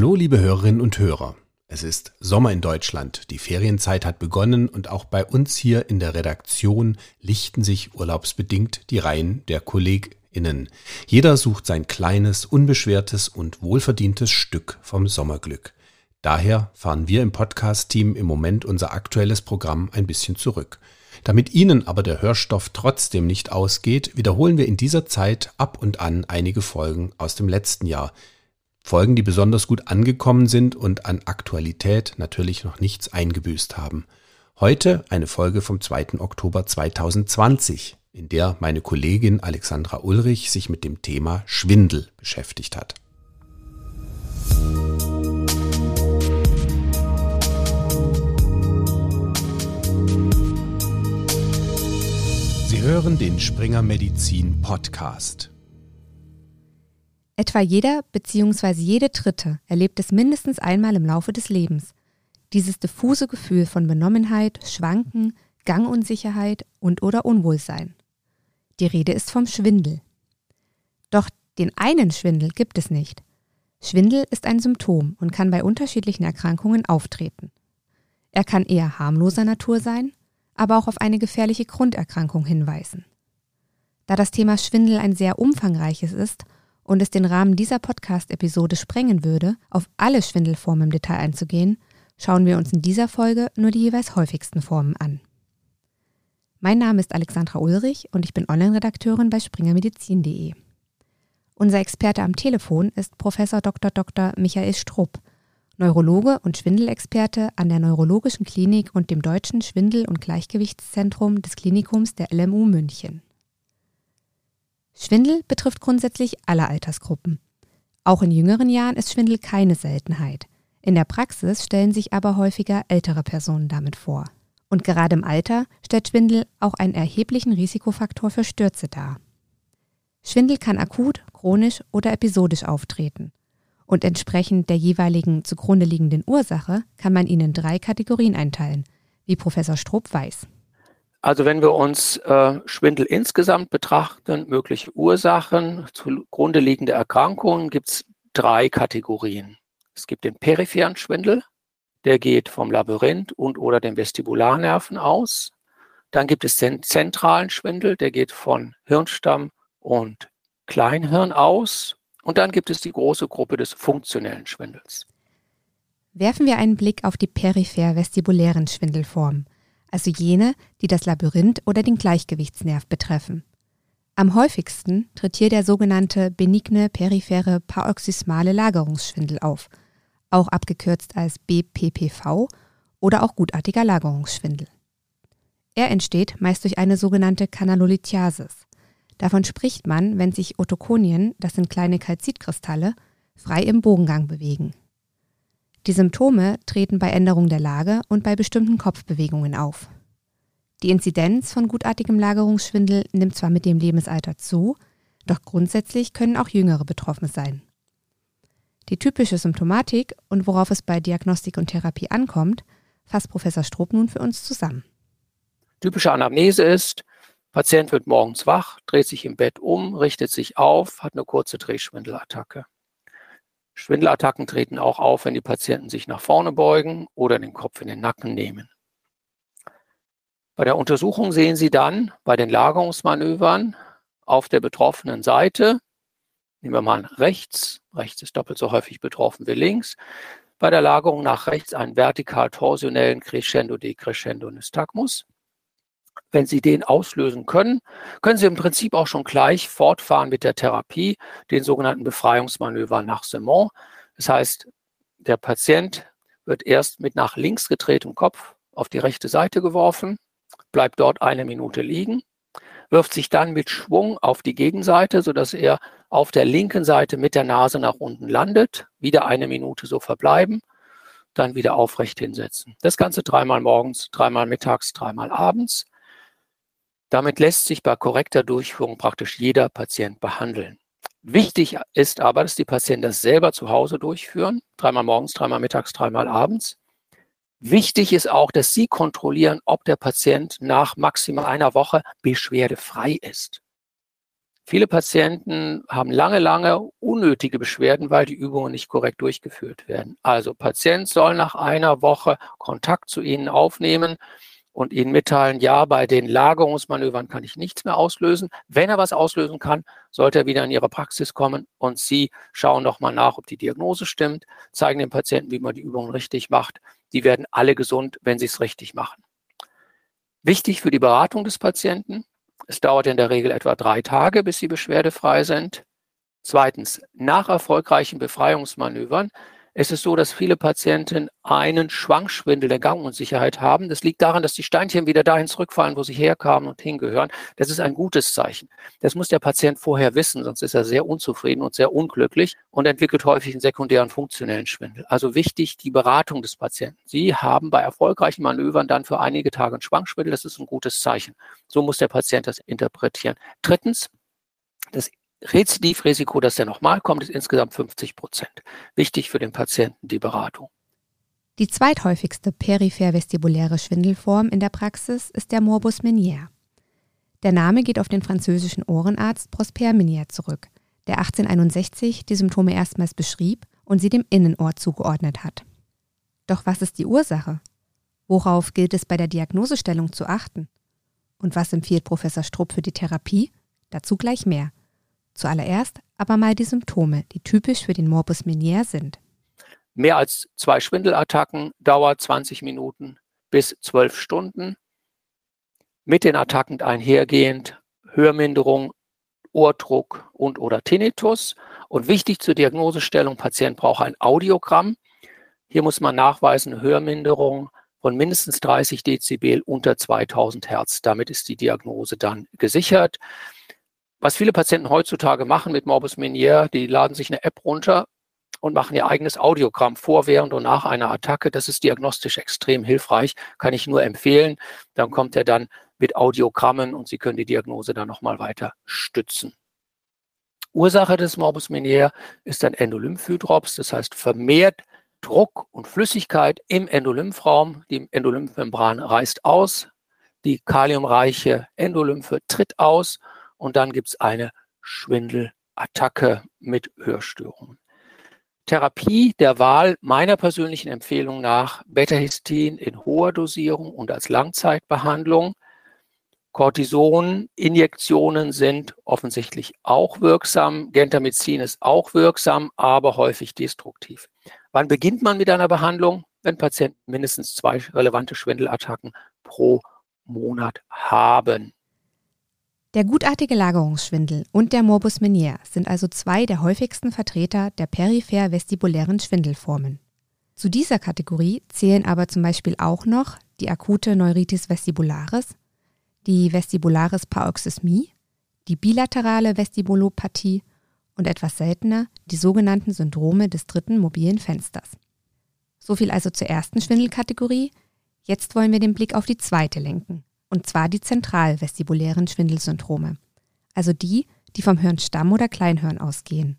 Hallo, liebe Hörerinnen und Hörer. Es ist Sommer in Deutschland, die Ferienzeit hat begonnen und auch bei uns hier in der Redaktion lichten sich urlaubsbedingt die Reihen der KollegInnen. Jeder sucht sein kleines, unbeschwertes und wohlverdientes Stück vom Sommerglück. Daher fahren wir im Podcast-Team im Moment unser aktuelles Programm ein bisschen zurück. Damit Ihnen aber der Hörstoff trotzdem nicht ausgeht, wiederholen wir in dieser Zeit ab und an einige Folgen aus dem letzten Jahr. Folgen, die besonders gut angekommen sind und an Aktualität natürlich noch nichts eingebüßt haben. Heute eine Folge vom 2. Oktober 2020, in der meine Kollegin Alexandra Ulrich sich mit dem Thema Schwindel beschäftigt hat. Sie hören den Springer Medizin Podcast. Etwa jeder bzw. jede Dritte erlebt es mindestens einmal im Laufe des Lebens. Dieses diffuse Gefühl von Benommenheit, Schwanken, Gangunsicherheit und oder Unwohlsein. Die Rede ist vom Schwindel. Doch den einen Schwindel gibt es nicht. Schwindel ist ein Symptom und kann bei unterschiedlichen Erkrankungen auftreten. Er kann eher harmloser Natur sein, aber auch auf eine gefährliche Grunderkrankung hinweisen. Da das Thema Schwindel ein sehr umfangreiches ist und es den Rahmen dieser Podcast-Episode sprengen würde, auf alle Schwindelformen im Detail einzugehen, schauen wir uns in dieser Folge nur die jeweils häufigsten Formen an. Mein Name ist Alexandra Ulrich und ich bin Online-Redakteurin bei springermedizin.de. Unser Experte am Telefon ist Professor Dr. Dr. Michael Strupp, Neurologe und Schwindelexperte an der Neurologischen Klinik und dem Deutschen Schwindel- und Gleichgewichtszentrum des Klinikums der LMU München. Schwindel betrifft grundsätzlich alle Altersgruppen. Auch in jüngeren Jahren ist Schwindel keine Seltenheit. In der Praxis stellen sich aber häufiger ältere Personen damit vor. Und gerade im Alter stellt Schwindel auch einen erheblichen Risikofaktor für Stürze dar. Schwindel kann akut, chronisch oder episodisch auftreten. Und entsprechend der jeweiligen zugrunde liegenden Ursache kann man ihn in drei Kategorien einteilen, wie Professor Stroop weiß. Also wenn wir uns äh, Schwindel insgesamt betrachten, mögliche Ursachen, zugrunde liegende Erkrankungen, gibt es drei Kategorien. Es gibt den peripheren Schwindel, der geht vom Labyrinth und oder den Vestibularnerven aus. Dann gibt es den zentralen Schwindel, der geht von Hirnstamm und Kleinhirn aus. Und dann gibt es die große Gruppe des funktionellen Schwindels. Werfen wir einen Blick auf die peripher-vestibulären Schwindelformen also jene, die das Labyrinth oder den Gleichgewichtsnerv betreffen. Am häufigsten tritt hier der sogenannte benigne periphere paroxysmale Lagerungsschwindel auf, auch abgekürzt als BPPV oder auch gutartiger Lagerungsschwindel. Er entsteht meist durch eine sogenannte Kanalolithiasis. Davon spricht man, wenn sich Otokonien, das sind kleine Kalzitkristalle, frei im Bogengang bewegen. Die Symptome treten bei Änderung der Lage und bei bestimmten Kopfbewegungen auf. Die Inzidenz von gutartigem Lagerungsschwindel nimmt zwar mit dem Lebensalter zu, doch grundsätzlich können auch Jüngere betroffen sein. Die typische Symptomatik und worauf es bei Diagnostik und Therapie ankommt, fasst Professor Stroop nun für uns zusammen. Typische Anamnese ist, Patient wird morgens wach, dreht sich im Bett um, richtet sich auf, hat eine kurze Drehschwindelattacke. Schwindelattacken treten auch auf, wenn die Patienten sich nach vorne beugen oder den Kopf in den Nacken nehmen. Bei der Untersuchung sehen Sie dann bei den Lagerungsmanövern auf der betroffenen Seite, nehmen wir mal rechts, rechts ist doppelt so häufig betroffen wie links, bei der Lagerung nach rechts einen vertikal-torsionellen Crescendo-Decrescendo-Nystagmus. Wenn Sie den auslösen können, können Sie im Prinzip auch schon gleich fortfahren mit der Therapie, den sogenannten Befreiungsmanöver nach Semont. Das heißt, der Patient wird erst mit nach links gedrehtem Kopf auf die rechte Seite geworfen, bleibt dort eine Minute liegen, wirft sich dann mit Schwung auf die Gegenseite, sodass er auf der linken Seite mit der Nase nach unten landet, wieder eine Minute so verbleiben, dann wieder aufrecht hinsetzen. Das Ganze dreimal morgens, dreimal mittags, dreimal abends. Damit lässt sich bei korrekter Durchführung praktisch jeder Patient behandeln. Wichtig ist aber, dass die Patienten das selber zu Hause durchführen, dreimal morgens, dreimal mittags, dreimal abends. Wichtig ist auch, dass Sie kontrollieren, ob der Patient nach maximal einer Woche beschwerdefrei ist. Viele Patienten haben lange, lange unnötige Beschwerden, weil die Übungen nicht korrekt durchgeführt werden. Also Patient soll nach einer Woche Kontakt zu Ihnen aufnehmen und Ihnen mitteilen, ja, bei den Lagerungsmanövern kann ich nichts mehr auslösen. Wenn er was auslösen kann, sollte er wieder in Ihre Praxis kommen und Sie schauen nochmal nach, ob die Diagnose stimmt, zeigen dem Patienten, wie man die Übungen richtig macht. Die werden alle gesund, wenn sie es richtig machen. Wichtig für die Beratung des Patienten, es dauert in der Regel etwa drei Tage, bis sie beschwerdefrei sind. Zweitens, nach erfolgreichen Befreiungsmanövern ist es so, dass viele Patienten einen Schwankschwindel der Gangunsicherheit haben. Das liegt daran, dass die Steinchen wieder dahin zurückfallen, wo sie herkamen und hingehören. Das ist ein gutes Zeichen. Das muss der Patient vorher wissen, sonst ist er sehr unzufrieden und sehr unglücklich und entwickelt häufig einen sekundären funktionellen Schwindel. Also wichtig, die Beratung des Patienten. Sie haben bei erfolgreichen Manövern dann für einige Tage einen Schwankschwindel. Das ist ein gutes Zeichen. So muss der Patient das interpretieren. Drittens, das Rezidivrisiko, dass der nochmal kommt, ist insgesamt 50 Prozent. Wichtig für den Patienten die Beratung. Die zweithäufigste peripher-vestibuläre Schwindelform in der Praxis ist der Morbus Menier. Der Name geht auf den französischen Ohrenarzt Prosper Menier zurück, der 1861 die Symptome erstmals beschrieb und sie dem Innenohr zugeordnet hat. Doch was ist die Ursache? Worauf gilt es bei der Diagnosestellung zu achten? Und was empfiehlt Professor Strupp für die Therapie? Dazu gleich mehr. Zuallererst aber mal die Symptome, die typisch für den Morbus Menier sind. Mehr als zwei Schwindelattacken, Dauer 20 Minuten bis 12 Stunden. Mit den Attacken einhergehend Hörminderung, Ohrdruck und oder Tinnitus. Und wichtig zur Diagnosestellung, Patient braucht ein Audiogramm. Hier muss man nachweisen Hörminderung von mindestens 30 Dezibel unter 2000 Hertz. Damit ist die Diagnose dann gesichert. Was viele Patienten heutzutage machen mit Morbus Menier, die laden sich eine App runter und machen ihr eigenes Audiogramm vor, während und nach einer Attacke. Das ist diagnostisch extrem hilfreich, kann ich nur empfehlen. Dann kommt er dann mit Audiogrammen und Sie können die Diagnose dann nochmal weiter stützen. Ursache des Morbus Menier ist ein Endolymphhydrops, das heißt vermehrt Druck und Flüssigkeit im Endolymphraum. Die Endolymphmembran reißt aus, die kaliumreiche Endolymphe tritt aus und dann gibt es eine Schwindelattacke mit Hörstörungen. Therapie der Wahl meiner persönlichen Empfehlung nach Beta-Histin in hoher Dosierung und als Langzeitbehandlung. Cortison-Injektionen sind offensichtlich auch wirksam. Gentamicin ist auch wirksam, aber häufig destruktiv. Wann beginnt man mit einer Behandlung? Wenn Patienten mindestens zwei relevante Schwindelattacken pro Monat haben. Der gutartige Lagerungsschwindel und der Morbus Menier sind also zwei der häufigsten Vertreter der peripher-vestibulären Schwindelformen. Zu dieser Kategorie zählen aber zum Beispiel auch noch die akute Neuritis vestibularis, die Vestibularis Paroxysmie, die bilaterale Vestibulopathie und etwas seltener die sogenannten Syndrome des dritten mobilen Fensters. Soviel also zur ersten Schwindelkategorie. Jetzt wollen wir den Blick auf die zweite lenken und zwar die zentralvestibulären Schwindelsyndrome, also die, die vom Hirnstamm oder Kleinhirn ausgehen.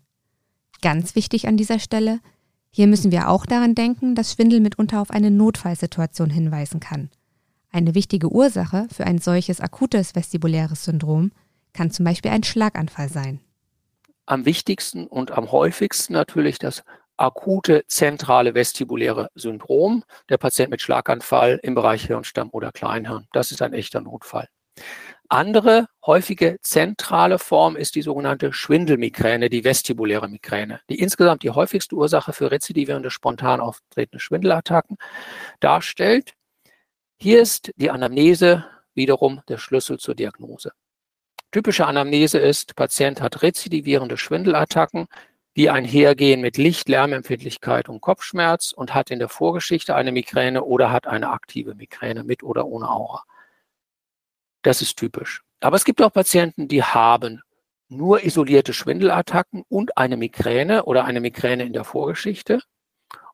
Ganz wichtig an dieser Stelle, hier müssen wir auch daran denken, dass Schwindel mitunter auf eine Notfallsituation hinweisen kann. Eine wichtige Ursache für ein solches akutes vestibuläres Syndrom kann zum Beispiel ein Schlaganfall sein. Am wichtigsten und am häufigsten natürlich das akute zentrale vestibuläre Syndrom, der Patient mit Schlaganfall im Bereich Hirnstamm oder Kleinhirn. Das ist ein echter Notfall. Andere häufige zentrale Form ist die sogenannte Schwindelmigräne, die vestibuläre Migräne, die insgesamt die häufigste Ursache für rezidivierende spontan auftretende Schwindelattacken darstellt. Hier ist die Anamnese wiederum der Schlüssel zur Diagnose. Typische Anamnese ist, Patient hat rezidivierende Schwindelattacken, die einhergehen mit Licht, Lärmempfindlichkeit und Kopfschmerz und hat in der Vorgeschichte eine Migräne oder hat eine aktive Migräne mit oder ohne Aura. Das ist typisch. Aber es gibt auch Patienten, die haben nur isolierte Schwindelattacken und eine Migräne oder eine Migräne in der Vorgeschichte.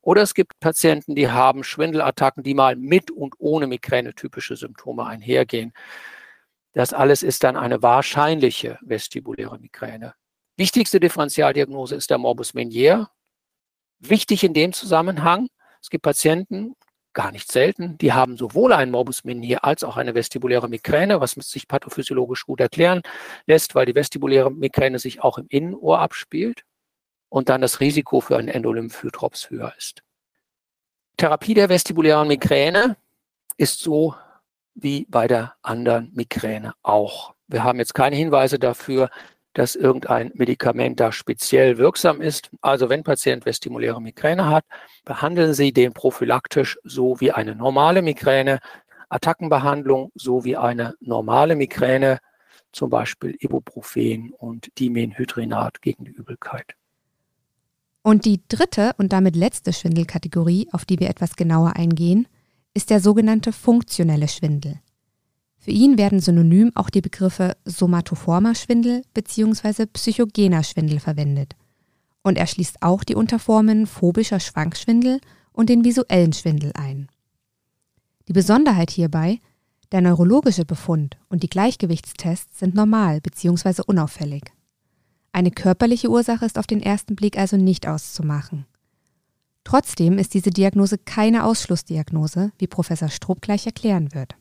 Oder es gibt Patienten, die haben Schwindelattacken, die mal mit und ohne Migräne typische Symptome einhergehen. Das alles ist dann eine wahrscheinliche vestibuläre Migräne. Wichtigste Differentialdiagnose ist der Morbus Menier. Wichtig in dem Zusammenhang, es gibt Patienten, gar nicht selten. Die haben sowohl einen Morbus Menier als auch eine vestibuläre Migräne, was sich pathophysiologisch gut erklären lässt, weil die vestibuläre Migräne sich auch im Innenohr abspielt und dann das Risiko für einen Endolymphhydrops höher ist. Therapie der vestibulären Migräne ist so wie bei der anderen Migräne auch. Wir haben jetzt keine Hinweise dafür, dass irgendein Medikament da speziell wirksam ist. Also wenn Patient vestibuläre Migräne hat, behandeln Sie den prophylaktisch so wie eine normale Migräne, Attackenbehandlung so wie eine normale Migräne, zum Beispiel Ibuprofen und Dimenhydrinat gegen die Übelkeit. Und die dritte und damit letzte Schwindelkategorie, auf die wir etwas genauer eingehen, ist der sogenannte funktionelle Schwindel. Für ihn werden synonym auch die Begriffe somatoformer Schwindel bzw. psychogener Schwindel verwendet. Und er schließt auch die Unterformen phobischer Schwankschwindel und den visuellen Schwindel ein. Die Besonderheit hierbei, der neurologische Befund und die Gleichgewichtstests sind normal bzw. unauffällig. Eine körperliche Ursache ist auf den ersten Blick also nicht auszumachen. Trotzdem ist diese Diagnose keine Ausschlussdiagnose, wie Professor Strupp gleich erklären wird.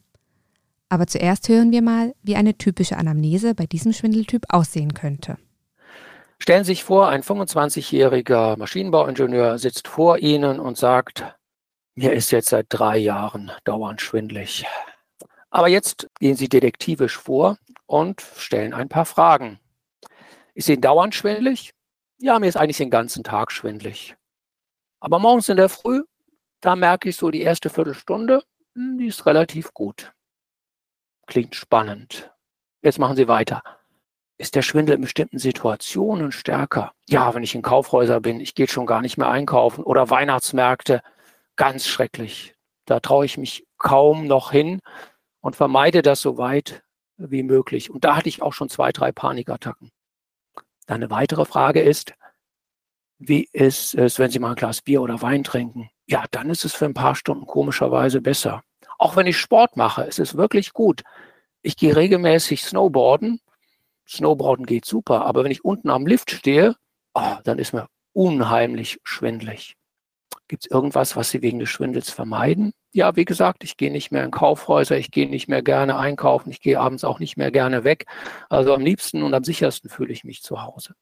Aber zuerst hören wir mal, wie eine typische Anamnese bei diesem Schwindeltyp aussehen könnte. Stellen Sie sich vor, ein 25-jähriger Maschinenbauingenieur sitzt vor Ihnen und sagt, mir ist jetzt seit drei Jahren dauernd schwindlig. Aber jetzt gehen Sie detektivisch vor und stellen ein paar Fragen. Ist Ihnen dauernd schwindlig? Ja, mir ist eigentlich den ganzen Tag schwindlig. Aber morgens in der Früh, da merke ich so die erste Viertelstunde, hm, die ist relativ gut. Klingt spannend. Jetzt machen Sie weiter. Ist der Schwindel in bestimmten Situationen stärker? Ja, wenn ich in Kaufhäuser bin, ich gehe schon gar nicht mehr einkaufen oder Weihnachtsmärkte, ganz schrecklich. Da traue ich mich kaum noch hin und vermeide das so weit wie möglich. Und da hatte ich auch schon zwei, drei Panikattacken. Dann eine weitere Frage ist, wie ist es, wenn Sie mal ein Glas Bier oder Wein trinken? Ja, dann ist es für ein paar Stunden komischerweise besser. Auch wenn ich Sport mache, es ist wirklich gut. Ich gehe regelmäßig Snowboarden. Snowboarden geht super, aber wenn ich unten am Lift stehe, oh, dann ist mir unheimlich schwindlig. Gibt es irgendwas, was Sie wegen des Schwindels vermeiden? Ja, wie gesagt, ich gehe nicht mehr in Kaufhäuser, ich gehe nicht mehr gerne einkaufen, ich gehe abends auch nicht mehr gerne weg. Also am liebsten und am sichersten fühle ich mich zu Hause.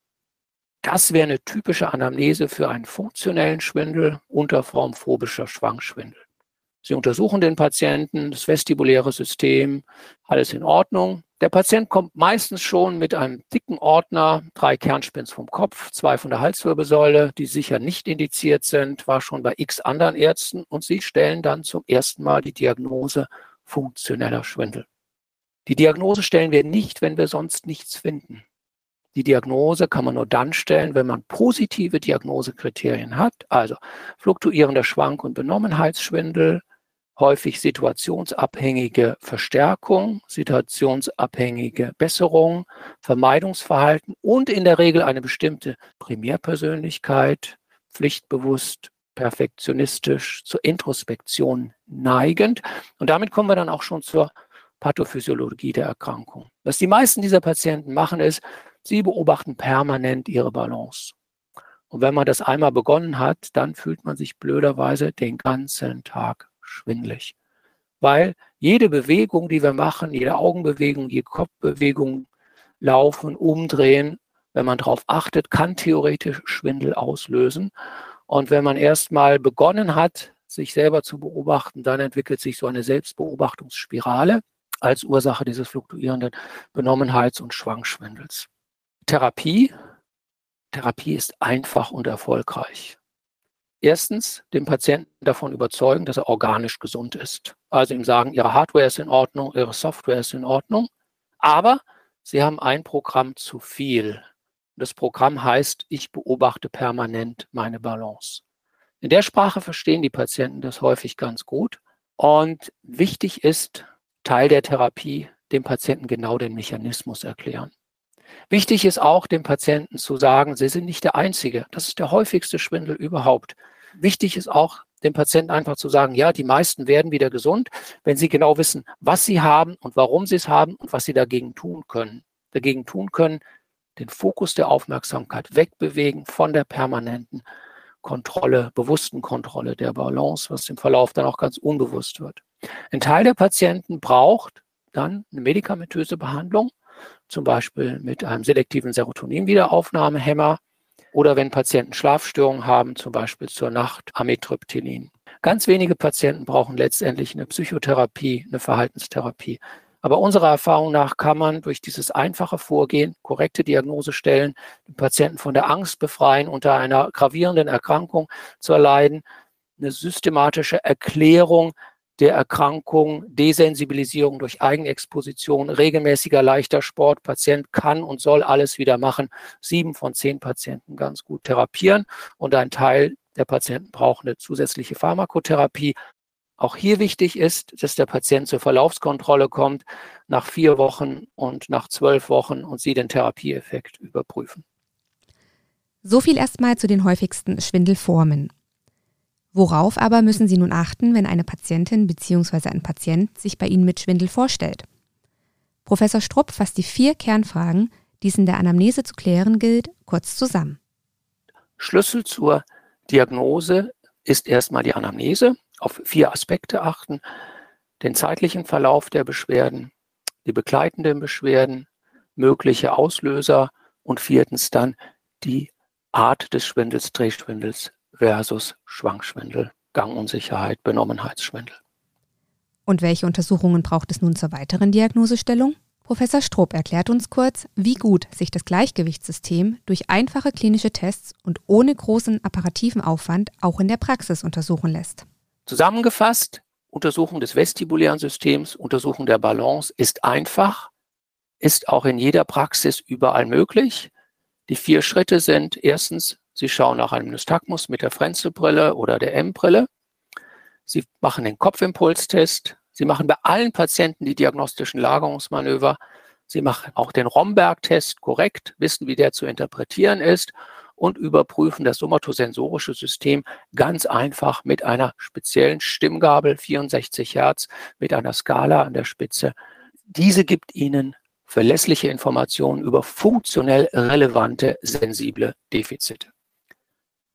Das wäre eine typische Anamnese für einen funktionellen Schwindel unter Form phobischer Schwangschwindel. Sie untersuchen den Patienten, das vestibuläre System, alles in Ordnung. Der Patient kommt meistens schon mit einem dicken Ordner, drei Kernspins vom Kopf, zwei von der Halswirbelsäule, die sicher nicht indiziert sind, war schon bei x anderen Ärzten und sie stellen dann zum ersten Mal die Diagnose funktioneller Schwindel. Die Diagnose stellen wir nicht, wenn wir sonst nichts finden. Die Diagnose kann man nur dann stellen, wenn man positive Diagnosekriterien hat, also fluktuierender Schwank- und Benommenheitsschwindel, häufig situationsabhängige Verstärkung, situationsabhängige Besserung, Vermeidungsverhalten und in der Regel eine bestimmte Primärpersönlichkeit, pflichtbewusst, perfektionistisch, zur Introspektion neigend. Und damit kommen wir dann auch schon zur Pathophysiologie der Erkrankung. Was die meisten dieser Patienten machen, ist, sie beobachten permanent ihre Balance. Und wenn man das einmal begonnen hat, dann fühlt man sich blöderweise den ganzen Tag schwindlig. Weil jede Bewegung, die wir machen, jede Augenbewegung, jede Kopfbewegung, laufen, umdrehen, wenn man darauf achtet, kann theoretisch Schwindel auslösen. Und wenn man erstmal begonnen hat, sich selber zu beobachten, dann entwickelt sich so eine Selbstbeobachtungsspirale als Ursache dieses fluktuierenden Benommenheits- und Schwangschwindels. Therapie. Therapie ist einfach und erfolgreich. Erstens, den Patienten davon überzeugen, dass er organisch gesund ist. Also ihm sagen, Ihre Hardware ist in Ordnung, Ihre Software ist in Ordnung. Aber Sie haben ein Programm zu viel. Das Programm heißt, ich beobachte permanent meine Balance. In der Sprache verstehen die Patienten das häufig ganz gut. Und wichtig ist, Teil der Therapie, dem Patienten genau den Mechanismus erklären. Wichtig ist auch, dem Patienten zu sagen, Sie sind nicht der Einzige. Das ist der häufigste Schwindel überhaupt. Wichtig ist auch, dem Patienten einfach zu sagen, ja, die meisten werden wieder gesund, wenn sie genau wissen, was sie haben und warum sie es haben und was sie dagegen tun können. Dagegen tun können, den Fokus der Aufmerksamkeit wegbewegen von der permanenten Kontrolle, bewussten Kontrolle der Balance, was im Verlauf dann auch ganz unbewusst wird. Ein Teil der Patienten braucht dann eine medikamentöse Behandlung, zum Beispiel mit einem selektiven Serotonin-Wiederaufnahmehemmer oder wenn Patienten Schlafstörungen haben, zum Beispiel zur Nacht Amitriptylin. Ganz wenige Patienten brauchen letztendlich eine Psychotherapie, eine Verhaltenstherapie. Aber unserer Erfahrung nach kann man durch dieses einfache Vorgehen, korrekte Diagnose stellen, den Patienten von der Angst befreien, unter einer gravierenden Erkrankung zu erleiden, eine systematische Erklärung der Erkrankung, Desensibilisierung durch Eigenexposition, regelmäßiger leichter Sport. Patient kann und soll alles wieder machen. Sieben von zehn Patienten ganz gut therapieren und ein Teil der Patienten braucht eine zusätzliche Pharmakotherapie. Auch hier wichtig ist, dass der Patient zur Verlaufskontrolle kommt nach vier Wochen und nach zwölf Wochen und Sie den Therapieeffekt überprüfen. So viel erstmal zu den häufigsten Schwindelformen. Worauf aber müssen Sie nun achten, wenn eine Patientin bzw. ein Patient sich bei Ihnen mit Schwindel vorstellt? Professor Strupp fasst die vier Kernfragen, die es in der Anamnese zu klären gilt, kurz zusammen. Schlüssel zur Diagnose ist erstmal die Anamnese auf vier Aspekte achten. Den zeitlichen Verlauf der Beschwerden, die begleitenden Beschwerden, mögliche Auslöser und viertens dann die Art des Schwindels, Drehschwindels versus Schwankschwindel, Gangunsicherheit, Benommenheitsschwindel. Und welche Untersuchungen braucht es nun zur weiteren Diagnosestellung? Professor Stroop erklärt uns kurz, wie gut sich das Gleichgewichtssystem durch einfache klinische Tests und ohne großen apparativen Aufwand auch in der Praxis untersuchen lässt. Zusammengefasst, Untersuchung des vestibulären Systems, Untersuchung der Balance ist einfach, ist auch in jeder Praxis überall möglich. Die vier Schritte sind erstens, Sie schauen nach einem Nystagmus mit der Frenzelbrille oder der M-Brille. Sie machen den Kopfimpulstest. Sie machen bei allen Patienten die diagnostischen Lagerungsmanöver. Sie machen auch den Romberg-Test korrekt, wissen, wie der zu interpretieren ist und überprüfen das somatosensorische System ganz einfach mit einer speziellen Stimmgabel, 64 Hertz, mit einer Skala an der Spitze. Diese gibt Ihnen verlässliche Informationen über funktionell relevante sensible Defizite.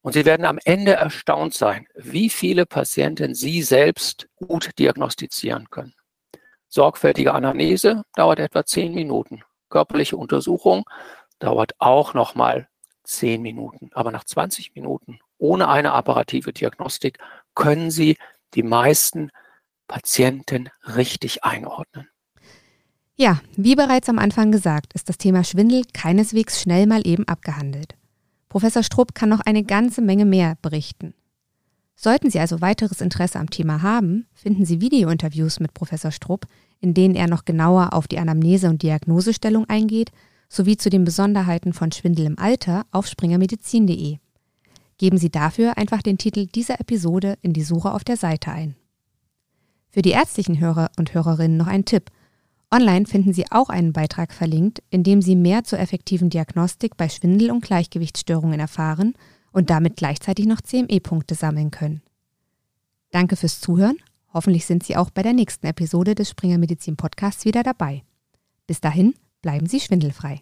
Und Sie werden am Ende erstaunt sein, wie viele Patienten Sie selbst gut diagnostizieren können. Sorgfältige Anamnese dauert etwa zehn Minuten. Körperliche Untersuchung dauert auch nochmal 10 Minuten. Aber nach 20 Minuten ohne eine apparative Diagnostik können Sie die meisten Patienten richtig einordnen. Ja, wie bereits am Anfang gesagt, ist das Thema Schwindel keineswegs schnell mal eben abgehandelt. Professor Strupp kann noch eine ganze Menge mehr berichten. Sollten Sie also weiteres Interesse am Thema haben, finden Sie Videointerviews mit Professor Strupp, in denen er noch genauer auf die Anamnese und Diagnosestellung eingeht sowie zu den Besonderheiten von Schwindel im Alter auf springermedizin.de. Geben Sie dafür einfach den Titel dieser Episode in die Suche auf der Seite ein. Für die ärztlichen Hörer und Hörerinnen noch ein Tipp. Online finden Sie auch einen Beitrag verlinkt, in dem Sie mehr zur effektiven Diagnostik bei Schwindel- und Gleichgewichtsstörungen erfahren und damit gleichzeitig noch CME-Punkte sammeln können. Danke fürs Zuhören. Hoffentlich sind Sie auch bei der nächsten Episode des Springer Medizin Podcasts wieder dabei. Bis dahin, bleiben Sie schwindelfrei.